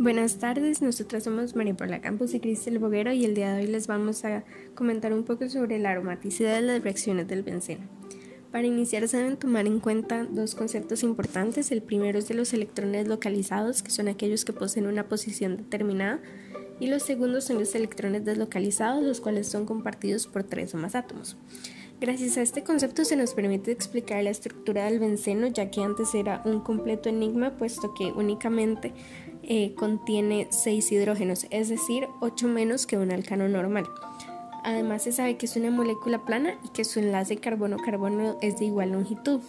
Buenas tardes, nosotros somos María Paula Campos y Cristel Boguero y el día de hoy les vamos a comentar un poco sobre la aromaticidad de las reacciones del benceno. Para iniciar se deben tomar en cuenta dos conceptos importantes. El primero es de los electrones localizados, que son aquellos que poseen una posición determinada, y los segundos son los electrones deslocalizados, los cuales son compartidos por tres o más átomos. Gracias a este concepto se nos permite explicar la estructura del benceno, ya que antes era un completo enigma, puesto que únicamente eh, contiene 6 hidrógenos, es decir, 8 menos que un alcano normal. Además se sabe que es una molécula plana y que su enlace carbono-carbono es de igual longitud.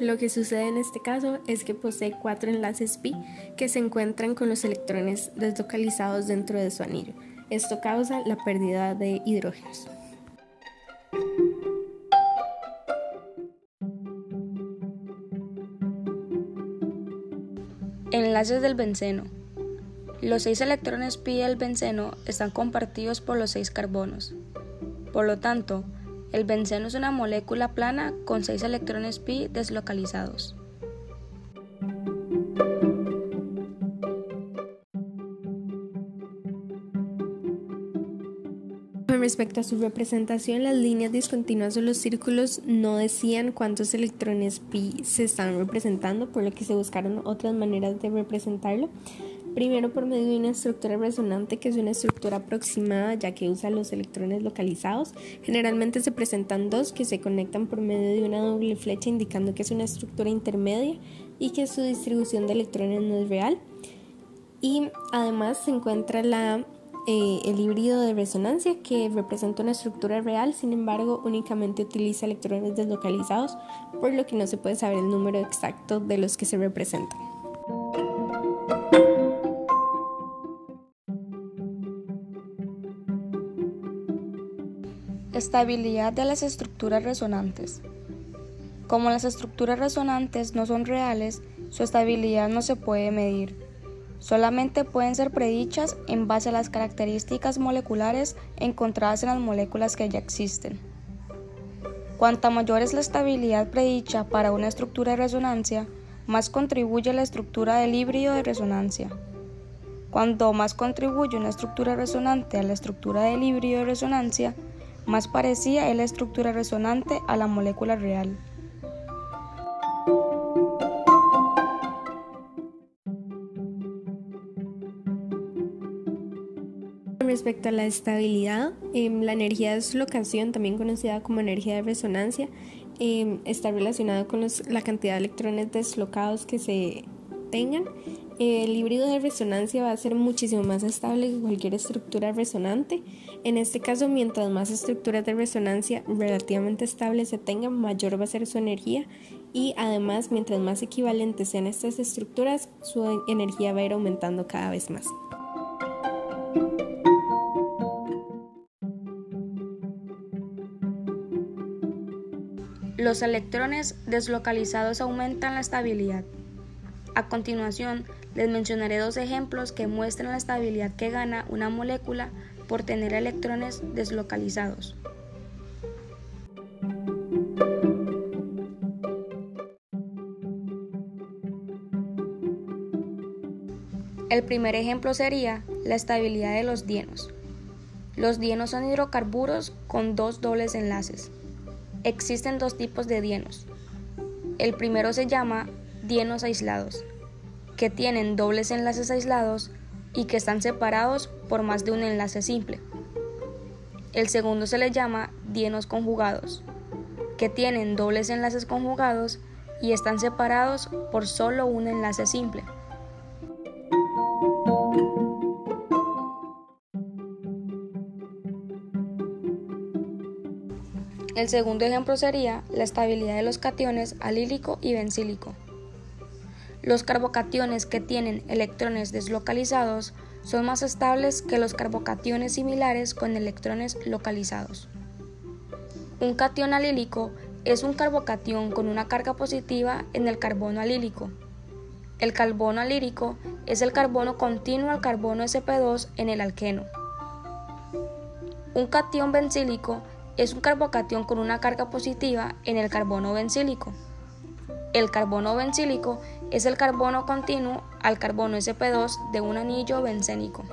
Lo que sucede en este caso es que posee cuatro enlaces pi que se encuentran con los electrones deslocalizados dentro de su anillo. Esto causa la pérdida de hidrógenos. Enlaces del benceno. Los seis electrones pi del benceno están compartidos por los seis carbonos. Por lo tanto, el benceno es una molécula plana con seis electrones pi deslocalizados. Con respecto a su representación, las líneas discontinuas o los círculos no decían cuántos electrones pi se están representando, por lo que se buscaron otras maneras de representarlo. Primero por medio de una estructura resonante que es una estructura aproximada ya que usa los electrones localizados. Generalmente se presentan dos que se conectan por medio de una doble flecha indicando que es una estructura intermedia y que su distribución de electrones no es real. Y además se encuentra la eh, el híbrido de resonancia que representa una estructura real, sin embargo únicamente utiliza electrones deslocalizados, por lo que no se puede saber el número exacto de los que se representan. Estabilidad de las estructuras resonantes. Como las estructuras resonantes no son reales, su estabilidad no se puede medir solamente pueden ser predichas en base a las características moleculares encontradas en las moléculas que ya existen. Cuanta mayor es la estabilidad predicha para una estructura de resonancia, más contribuye la estructura del híbrido de resonancia. Cuanto más contribuye una estructura resonante a la estructura del híbrido de resonancia, más parecida es la estructura resonante a la molécula real. Respecto a la estabilidad, em, la energía de deslocación, también conocida como energía de resonancia, em, está relacionada con la cantidad de electrones deslocados que se tengan. El híbrido de resonancia va a ser muchísimo más estable que cualquier estructura resonante. En este caso, mientras más estructuras de resonancia relativamente estables se tengan, mayor va a ser su energía y además, mientras más equivalentes sean estas estructuras, su energía va a ir aumentando cada vez más. Los electrones deslocalizados aumentan la estabilidad. A continuación, les mencionaré dos ejemplos que muestran la estabilidad que gana una molécula por tener electrones deslocalizados. El primer ejemplo sería la estabilidad de los dienos. Los dienos son hidrocarburos con dos dobles enlaces. Existen dos tipos de dienos. El primero se llama dienos aislados, que tienen dobles enlaces aislados y que están separados por más de un enlace simple. El segundo se le llama dienos conjugados, que tienen dobles enlaces conjugados y están separados por solo un enlace simple. El segundo ejemplo sería la estabilidad de los cationes alílico y bencílico. Los carbocationes que tienen electrones deslocalizados son más estables que los carbocationes similares con electrones localizados. Un cation alílico es un carbocatión con una carga positiva en el carbono alílico. El carbono alílico es el carbono continuo al carbono sp2 en el alqueno. Un cation bencílico es un carbocatión con una carga positiva en el carbono bencílico. El carbono bencílico es el carbono continuo al carbono sp2 de un anillo bencénico.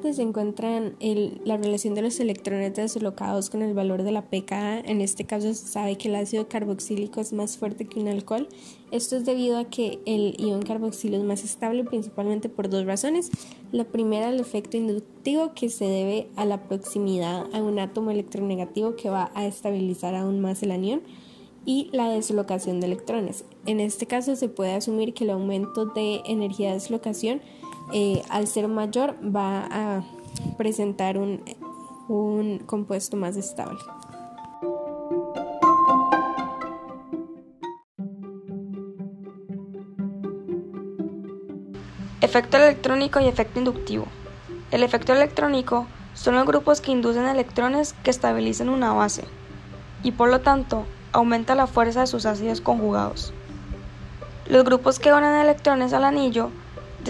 Se encuentra la relación de los electrones deslocados con el valor de la pKa. En este caso se sabe que el ácido carboxílico es más fuerte que un alcohol. Esto es debido a que el ion carboxilo es más estable principalmente por dos razones. La primera, el efecto inductivo que se debe a la proximidad a un átomo electronegativo que va a estabilizar aún más el anión y la deslocación de electrones. En este caso se puede asumir que el aumento de energía de deslocación eh, al ser mayor va a presentar un, un compuesto más estable. Efecto electrónico y efecto inductivo. El efecto electrónico son los grupos que inducen electrones que estabilizan una base y por lo tanto aumenta la fuerza de sus ácidos conjugados. Los grupos que donan electrones al anillo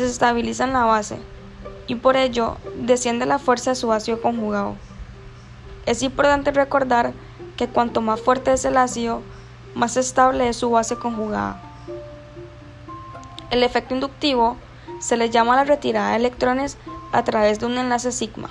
desestabilizan la base y por ello desciende la fuerza de su ácido conjugado. Es importante recordar que cuanto más fuerte es el ácido, más estable es su base conjugada. El efecto inductivo se le llama la retirada de electrones a través de un enlace sigma.